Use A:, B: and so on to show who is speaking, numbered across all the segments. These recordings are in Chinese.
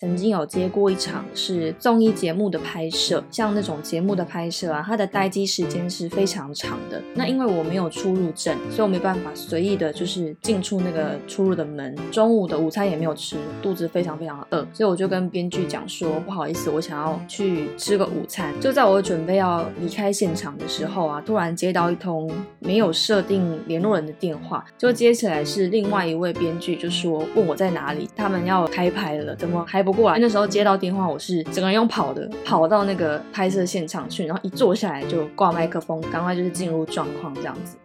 A: 曾经有接过一场是综艺节目的拍摄，像那种节目的拍摄啊，它的待机时间是非常长的。那因为我没有出入证，所以我没办法随意的，就是进出那个出入的门。中午的午餐也没有吃，肚子非常非常饿，所以我就跟编剧讲说，不好意思，我想要去吃个午餐。就在我准备要离开现场的时候啊，突然接到一通没有设定联络人的电话，就接起来是另外一位编剧，就说问我在哪里，他们要开拍了，怎么还不？过来那时候接到电话，我是整个人用跑的，跑到那个拍摄现场去，然后一坐下来就挂麦克风，赶快就是进入状况这样子。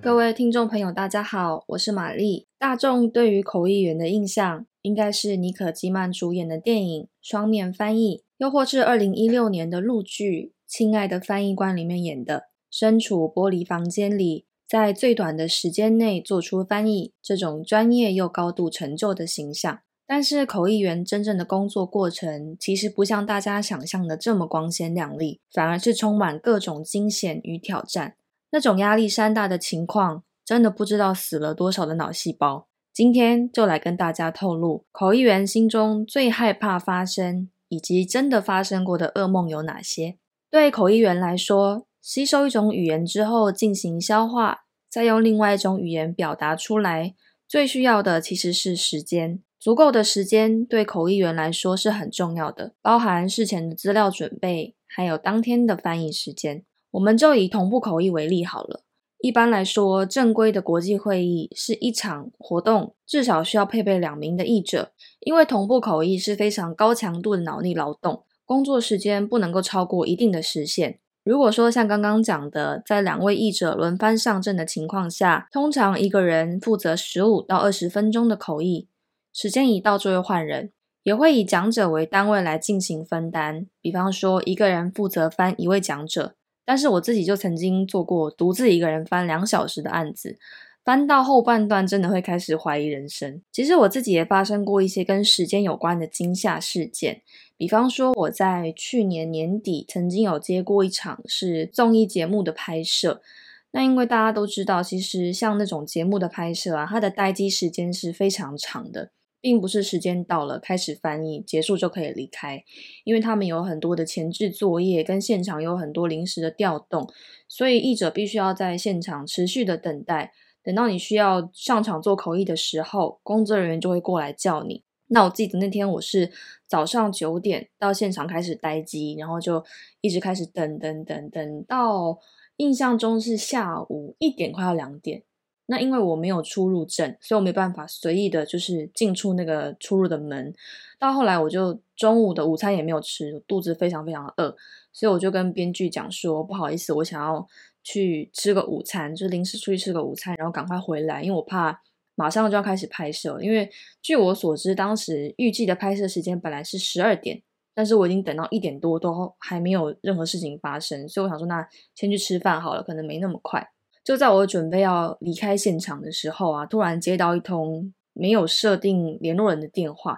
A: 各位听众朋友，大家好，我是玛丽。大众对于口译员的印象，应该是妮可基曼主演的电影《双面翻译》，又或是二零一六年的陆剧《亲爱的翻译官》里面演的，身处玻璃房间里，在最短的时间内做出翻译，这种专业又高度成就的形象。但是口译员真正的工作过程，其实不像大家想象的这么光鲜亮丽，反而是充满各种惊险与挑战。那种压力山大的情况，真的不知道死了多少的脑细胞。今天就来跟大家透露，口译员心中最害怕发生，以及真的发生过的噩梦有哪些。对口译员来说，吸收一种语言之后进行消化，再用另外一种语言表达出来，最需要的其实是时间。足够的时间对口译员来说是很重要的，包含事前的资料准备，还有当天的翻译时间。我们就以同步口译为例好了。一般来说，正规的国际会议是一场活动，至少需要配备两名的译者，因为同步口译是非常高强度的脑力劳动，工作时间不能够超过一定的时限。如果说像刚刚讲的，在两位译者轮番上阵的情况下，通常一个人负责十五到二十分钟的口译。时间一到就会换人，也会以讲者为单位来进行分担。比方说，一个人负责翻一位讲者，但是我自己就曾经做过独自一个人翻两小时的案子，翻到后半段真的会开始怀疑人生。其实我自己也发生过一些跟时间有关的惊吓事件，比方说我在去年年底曾经有接过一场是综艺节目的拍摄。那因为大家都知道，其实像那种节目的拍摄啊，它的待机时间是非常长的。并不是时间到了开始翻译结束就可以离开，因为他们有很多的前置作业，跟现场有很多临时的调动，所以译者必须要在现场持续的等待，等到你需要上场做口译的时候，工作人员就会过来叫你。那我记得那天我是早上九点到现场开始待机，然后就一直开始等等等等到印象中是下午一点快要两点。那因为我没有出入证，所以我没办法随意的，就是进出那个出入的门。到后来，我就中午的午餐也没有吃，肚子非常非常饿，所以我就跟编剧讲说，不好意思，我想要去吃个午餐，就临时出去吃个午餐，然后赶快回来，因为我怕马上就要开始拍摄。因为据我所知，当时预计的拍摄时间本来是十二点，但是我已经等到一点多，都还没有任何事情发生，所以我想说，那先去吃饭好了，可能没那么快。就在我准备要离开现场的时候啊，突然接到一通没有设定联络人的电话，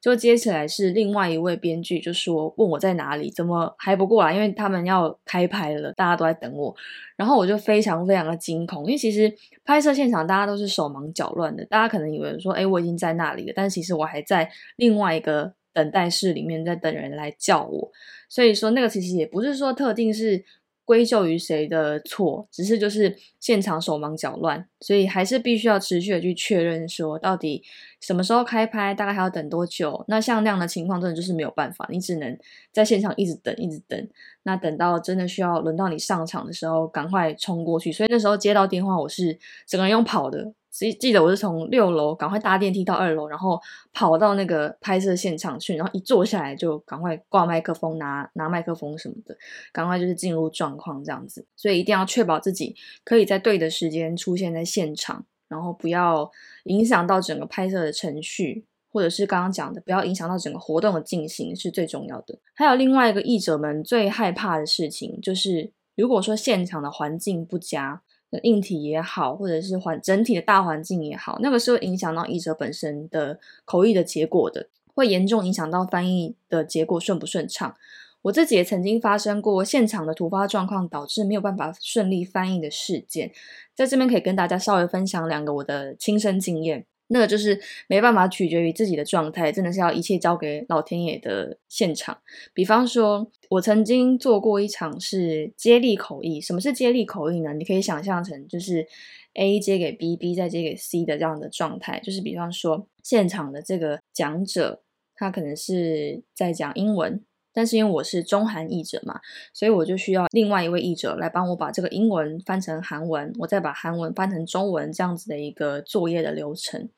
A: 就接起来是另外一位编剧，就说问我在哪里，怎么还不过来？因为他们要开拍了，大家都在等我。然后我就非常非常的惊恐，因为其实拍摄现场大家都是手忙脚乱的，大家可能以为说，哎，我已经在那里了，但其实我还在另外一个等待室里面在等人来叫我。所以说，那个其实也不是说特定是。归咎于谁的错？只是就是现场手忙脚乱，所以还是必须要持续的去确认说，到底什么时候开拍，大概还要等多久？那像那样的情况，真的就是没有办法，你只能在现场一直等，一直等。那等到真的需要轮到你上场的时候，赶快冲过去。所以那时候接到电话，我是整个人用跑的。记记得我是从六楼赶快搭电梯到二楼，然后跑到那个拍摄现场去，然后一坐下来就赶快挂麦克风、拿拿麦克风什么的，赶快就是进入状况这样子。所以一定要确保自己可以在对的时间出现在现场，然后不要影响到整个拍摄的程序，或者是刚刚讲的不要影响到整个活动的进行是最重要的。还有另外一个译者们最害怕的事情，就是如果说现场的环境不佳。硬体也好，或者是环整体的大环境也好，那个是会影响到译者本身的口译的结果的，会严重影响到翻译的结果顺不顺畅。我自己也曾经发生过现场的突发状况，导致没有办法顺利翻译的事件，在这边可以跟大家稍微分享两个我的亲身经验。那个就是没办法取决于自己的状态，真的是要一切交给老天爷的现场。比方说，我曾经做过一场是接力口译。什么是接力口译呢？你可以想象成就是 A 接给 B，B 再接给 C 的这样的状态。就是比方说，现场的这个讲者，他可能是在讲英文。但是因为我是中韩译者嘛，所以我就需要另外一位译者来帮我把这个英文翻成韩文，我再把韩文翻成中文，这样子的一个作业的流程。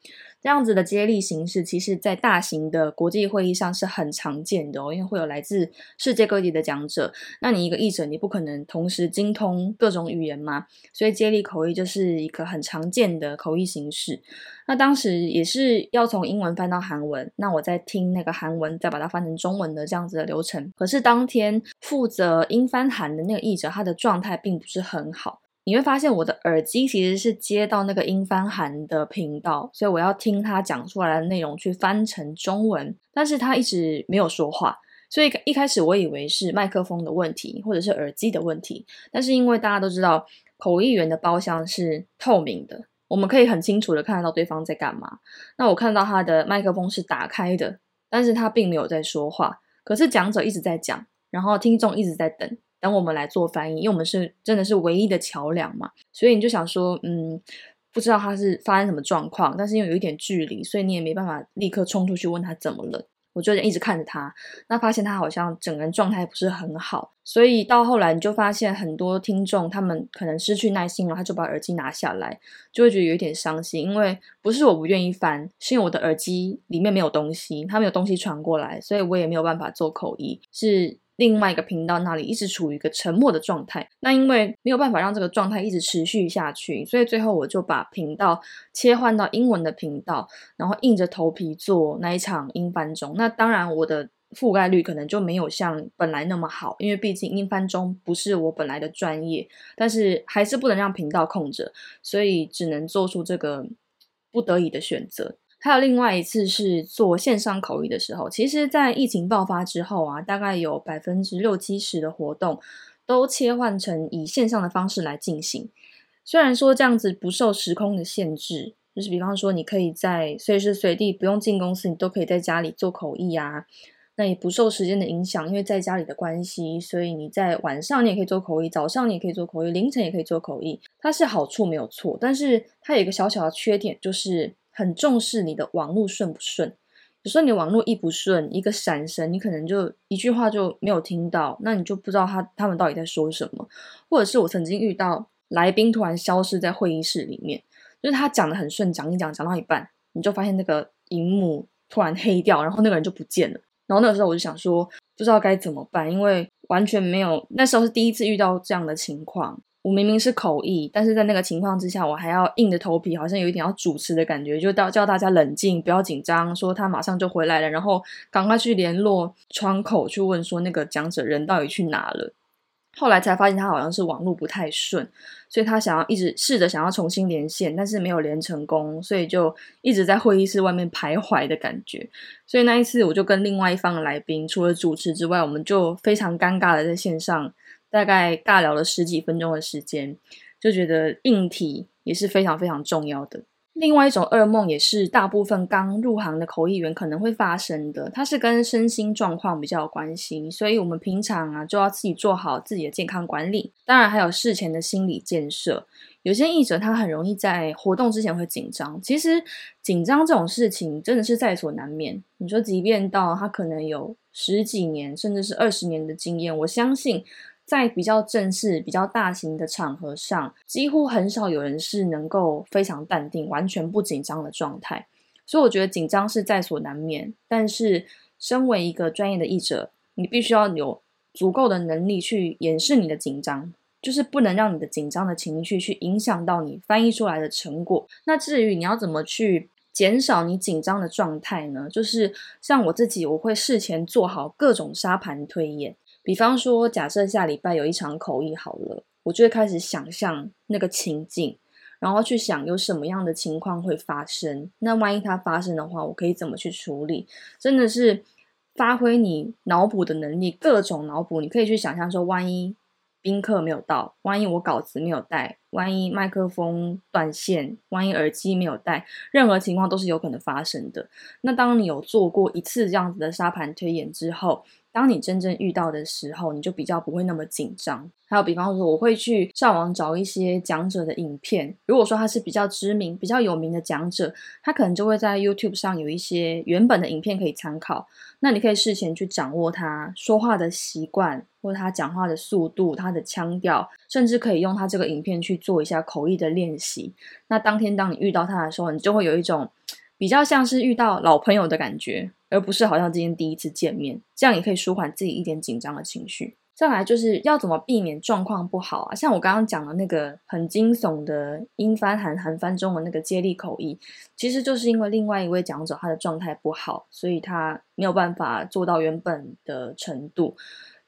A: 这样子的接力形式，其实在大型的国际会议上是很常见的哦，因为会有来自世界各地的讲者。那你一个译者，你不可能同时精通各种语言嘛，所以接力口译就是一个很常见的口译形式。那当时也是要从英文翻到韩文，那我在听那个韩文，再把它翻成中文的这样子的流程。可是当天负责英翻韩的那个译者，他的状态并不是很好。你会发现我的耳机其实是接到那个英翻韩的频道，所以我要听他讲出来的内容去翻成中文，但是他一直没有说话，所以一开始我以为是麦克风的问题或者是耳机的问题，但是因为大家都知道口译员的包厢是透明的，我们可以很清楚的看得到对方在干嘛。那我看到他的麦克风是打开的，但是他并没有在说话，可是讲者一直在讲，然后听众一直在等。等我们来做翻译，因为我们是真的是唯一的桥梁嘛，所以你就想说，嗯，不知道他是发生什么状况，但是因为有一点距离，所以你也没办法立刻冲出去问他怎么了。我就一直看着他，那发现他好像整个人状态不是很好，所以到后来你就发现很多听众他们可能失去耐心了，他就把耳机拿下来，就会觉得有点伤心，因为不是我不愿意翻，是因为我的耳机里面没有东西，他没有东西传过来，所以我也没有办法做口译，是。另外一个频道那里一直处于一个沉默的状态，那因为没有办法让这个状态一直持续下去，所以最后我就把频道切换到英文的频道，然后硬着头皮做那一场英翻中。那当然我的覆盖率可能就没有像本来那么好，因为毕竟英翻中不是我本来的专业，但是还是不能让频道空着，所以只能做出这个不得已的选择。还有另外一次是做线上口译的时候，其实，在疫情爆发之后啊，大概有百分之六七十的活动都切换成以线上的方式来进行。虽然说这样子不受时空的限制，就是比方说你可以在随时随地不用进公司，你都可以在家里做口译啊，那也不受时间的影响，因为在家里的关系，所以你在晚上你也可以做口译，早上你也可以做口译，凌晨也可以做口译，它是好处没有错，但是它有一个小小的缺点就是。很重视你的网络顺不顺，有时候你网络一不顺，一个闪神，你可能就一句话就没有听到，那你就不知道他他们到底在说什么。或者是我曾经遇到来宾突然消失在会议室里面，就是他讲的很顺，讲一讲讲到一半，你就发现那个荧幕突然黑掉，然后那个人就不见了。然后那个时候我就想说，不知道该怎么办，因为完全没有，那时候是第一次遇到这样的情况。我明明是口译，但是在那个情况之下，我还要硬着头皮，好像有一点要主持的感觉，就到叫大家冷静，不要紧张，说他马上就回来了，然后赶快去联络窗口去问说那个讲者人到底去哪了。后来才发现他好像是网络不太顺，所以他想要一直试着想要重新连线，但是没有连成功，所以就一直在会议室外面徘徊的感觉。所以那一次我就跟另外一方的来宾，除了主持之外，我们就非常尴尬的在线上。大概尬聊了十几分钟的时间，就觉得硬体也是非常非常重要的。另外一种噩梦，也是大部分刚入行的口译员可能会发生的，它是跟身心状况比较有关系。所以，我们平常啊，就要自己做好自己的健康管理，当然还有事前的心理建设。有些译者他很容易在活动之前会紧张，其实紧张这种事情真的是在所难免。你说，即便到他可能有十几年，甚至是二十年的经验，我相信。在比较正式、比较大型的场合上，几乎很少有人是能够非常淡定、完全不紧张的状态。所以，我觉得紧张是在所难免。但是，身为一个专业的译者，你必须要有足够的能力去掩饰你的紧张，就是不能让你的紧张的情绪去影响到你翻译出来的成果。那至于你要怎么去减少你紧张的状态呢？就是像我自己，我会事前做好各种沙盘推演。比方说，假设下礼拜有一场口译好了，我就会开始想象那个情境，然后去想有什么样的情况会发生。那万一它发生的话，我可以怎么去处理？真的是发挥你脑补的能力，各种脑补，你可以去想象说，万一。宾客没有到，万一我稿子没有带，万一麦克风断线，万一耳机没有带，任何情况都是有可能发生的。那当你有做过一次这样子的沙盘推演之后，当你真正遇到的时候，你就比较不会那么紧张。还有，比方说，我会去上网找一些讲者的影片。如果说他是比较知名、比较有名的讲者，他可能就会在 YouTube 上有一些原本的影片可以参考。那你可以事前去掌握他说话的习惯，或者他讲话的速度、他的腔调，甚至可以用他这个影片去做一下口译的练习。那当天当你遇到他的时候，你就会有一种比较像是遇到老朋友的感觉。而不是好像今天第一次见面，这样也可以舒缓自己一点紧张的情绪。再来就是要怎么避免状况不好啊？像我刚刚讲的那个很惊悚的英翻韩韩翻中文那个接力口译，其实就是因为另外一位讲者他的状态不好，所以他没有办法做到原本的程度。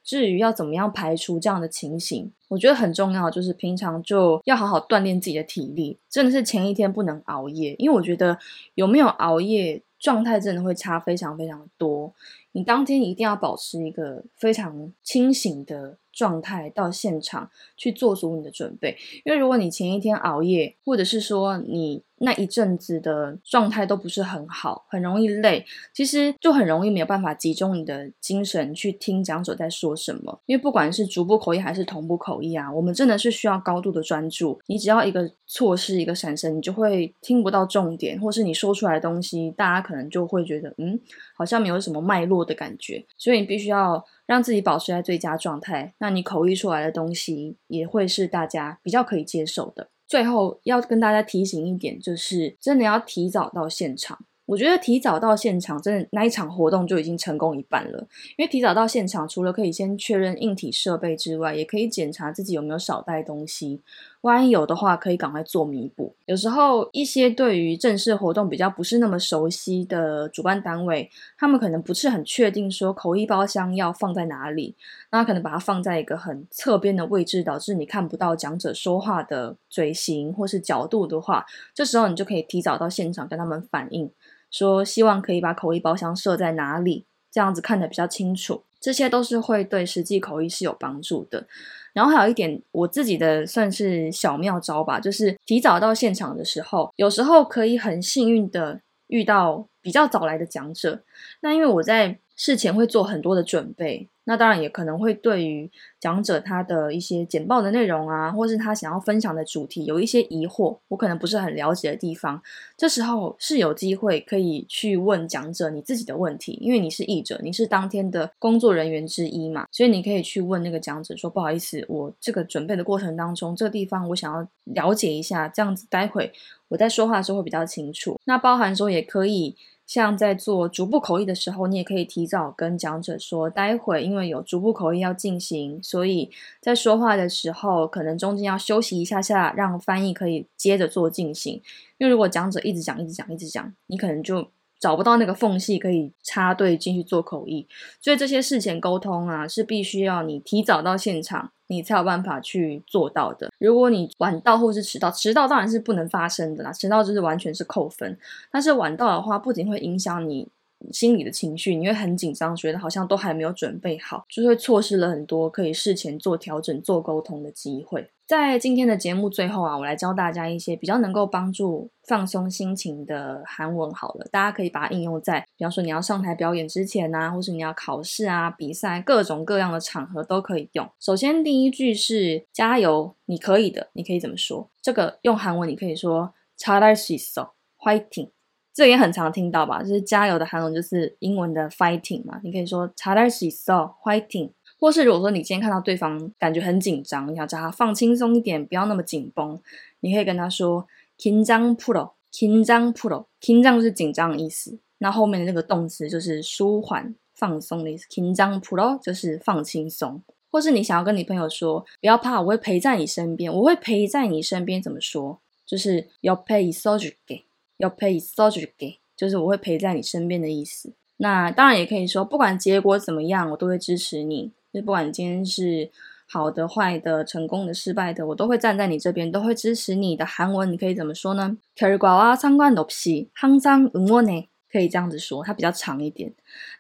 A: 至于要怎么样排除这样的情形，我觉得很重要，就是平常就要好好锻炼自己的体力，真的是前一天不能熬夜，因为我觉得有没有熬夜。状态真的会差非常非常多，你当天一定要保持一个非常清醒的。状态到现场去做足你的准备，因为如果你前一天熬夜，或者是说你那一阵子的状态都不是很好，很容易累，其实就很容易没有办法集中你的精神去听讲者在说什么。因为不管是逐步口译还是同步口译啊，我们真的是需要高度的专注。你只要一个错失、一个闪神，你就会听不到重点，或是你说出来的东西，大家可能就会觉得嗯，好像没有什么脉络的感觉。所以你必须要。让自己保持在最佳状态，那你口译出来的东西也会是大家比较可以接受的。最后要跟大家提醒一点，就是真的要提早到现场。我觉得提早到现场，真的那一场活动就已经成功一半了。因为提早到现场，除了可以先确认硬体设备之外，也可以检查自己有没有少带东西。万一有的话，可以赶快做弥补。有时候一些对于正式活动比较不是那么熟悉的主办单位，他们可能不是很确定说口译包厢要放在哪里，那可能把它放在一个很侧边的位置，导致你看不到讲者说话的嘴型或是角度的话，这时候你就可以提早到现场跟他们反映，说希望可以把口译包厢设在哪里，这样子看得比较清楚。这些都是会对实际口译是有帮助的。然后还有一点，我自己的算是小妙招吧，就是提早到现场的时候，有时候可以很幸运的遇到比较早来的讲者。那因为我在。事前会做很多的准备，那当然也可能会对于讲者他的一些简报的内容啊，或是他想要分享的主题有一些疑惑，我可能不是很了解的地方，这时候是有机会可以去问讲者你自己的问题，因为你是译者，你是当天的工作人员之一嘛，所以你可以去问那个讲者说，不好意思，我这个准备的过程当中，这个地方我想要了解一下，这样子待会我在说话的时候会比较清楚。那包含说也可以。像在做逐步口译的时候，你也可以提早跟讲者说，待会因为有逐步口译要进行，所以在说话的时候，可能中间要休息一下下，让翻译可以接着做进行。因为如果讲者一直讲、一直讲、一直讲，你可能就。找不到那个缝隙可以插队进去做口译，所以这些事前沟通啊，是必须要你提早到现场，你才有办法去做到的。如果你晚到或是迟到，迟到当然是不能发生的啦，迟到就是完全是扣分。但是晚到的话，不仅会影响你。心里的情绪，你会很紧张，觉得好像都还没有准备好，就会错失了很多可以事前做调整、做沟通的机会。在今天的节目最后啊，我来教大家一些比较能够帮助放松心情的韩文。好了，大家可以把它应用在，比方说你要上台表演之前啊，或是你要考试啊、比赛各种各样的场合都可以用。首先，第一句是加油，你可以的。你可以怎么说？这个用韩文你可以说잘할수있어，fighting。这也很常听到吧，就是加油的韩文就是英文的 fighting 嘛，你可以说잘할수있어 fighting，或是如果说你今天看到对方感觉很紧张，你要叫他放轻松一点，不要那么紧绷，你可以跟他说 紧张，pro，紧张，pro，紧张就是紧张的意思。那后面的那个动词就是舒缓放松的意思紧张，pro 就是放轻松。或是你想要跟你朋友说不要怕我会陪在你身边我会陪在你身边。怎么说？就是要 pay so 就给要 pay so 就给就是我会陪在你身边的意思。那当然也可以说不管结果怎么样我都会支持你。就不管今天是好的、坏的、成功的、失败的，我都会站在你这边，都会支持你的。韩文你可以怎么说呢？결과와상관없이항상응원해可以这样子说，它比较长一点。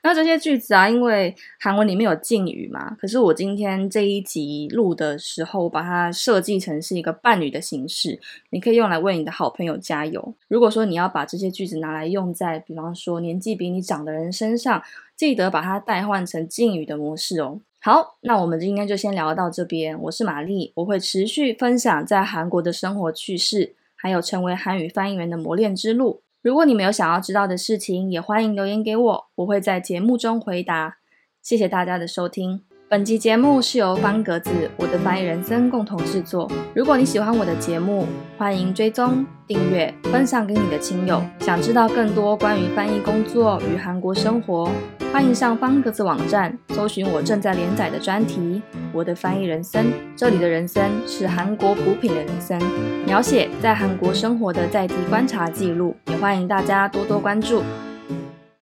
A: 那这些句子啊，因为韩文里面有敬语嘛，可是我今天这一集录的时候，把它设计成是一个伴侣的形式，你可以用来为你的好朋友加油。如果说你要把这些句子拿来用在，比方说年纪比你长的人身上，记得把它代换成敬语的模式哦。 好，那我们今天就先聊到这边。我是玛丽，我会持续分享在韩国的生活趣事，还有成为韩语翻译员的磨练之路。如果你们有想要知道的事情，也欢迎留言给我，我会在节目中回答。谢谢大家的收听。本集节目是由方格子、我的翻译人生共同制作。如果你喜欢我的节目，欢迎追踪、订阅、分享给你的亲友。想知道更多关于翻译工作与韩国生活，欢迎上方格子网站搜寻我正在连载的专题《我的翻译人生》。这里的人生是韩国补品的人生，描写在韩国生活的在地观察记录。也欢迎大家多多关注。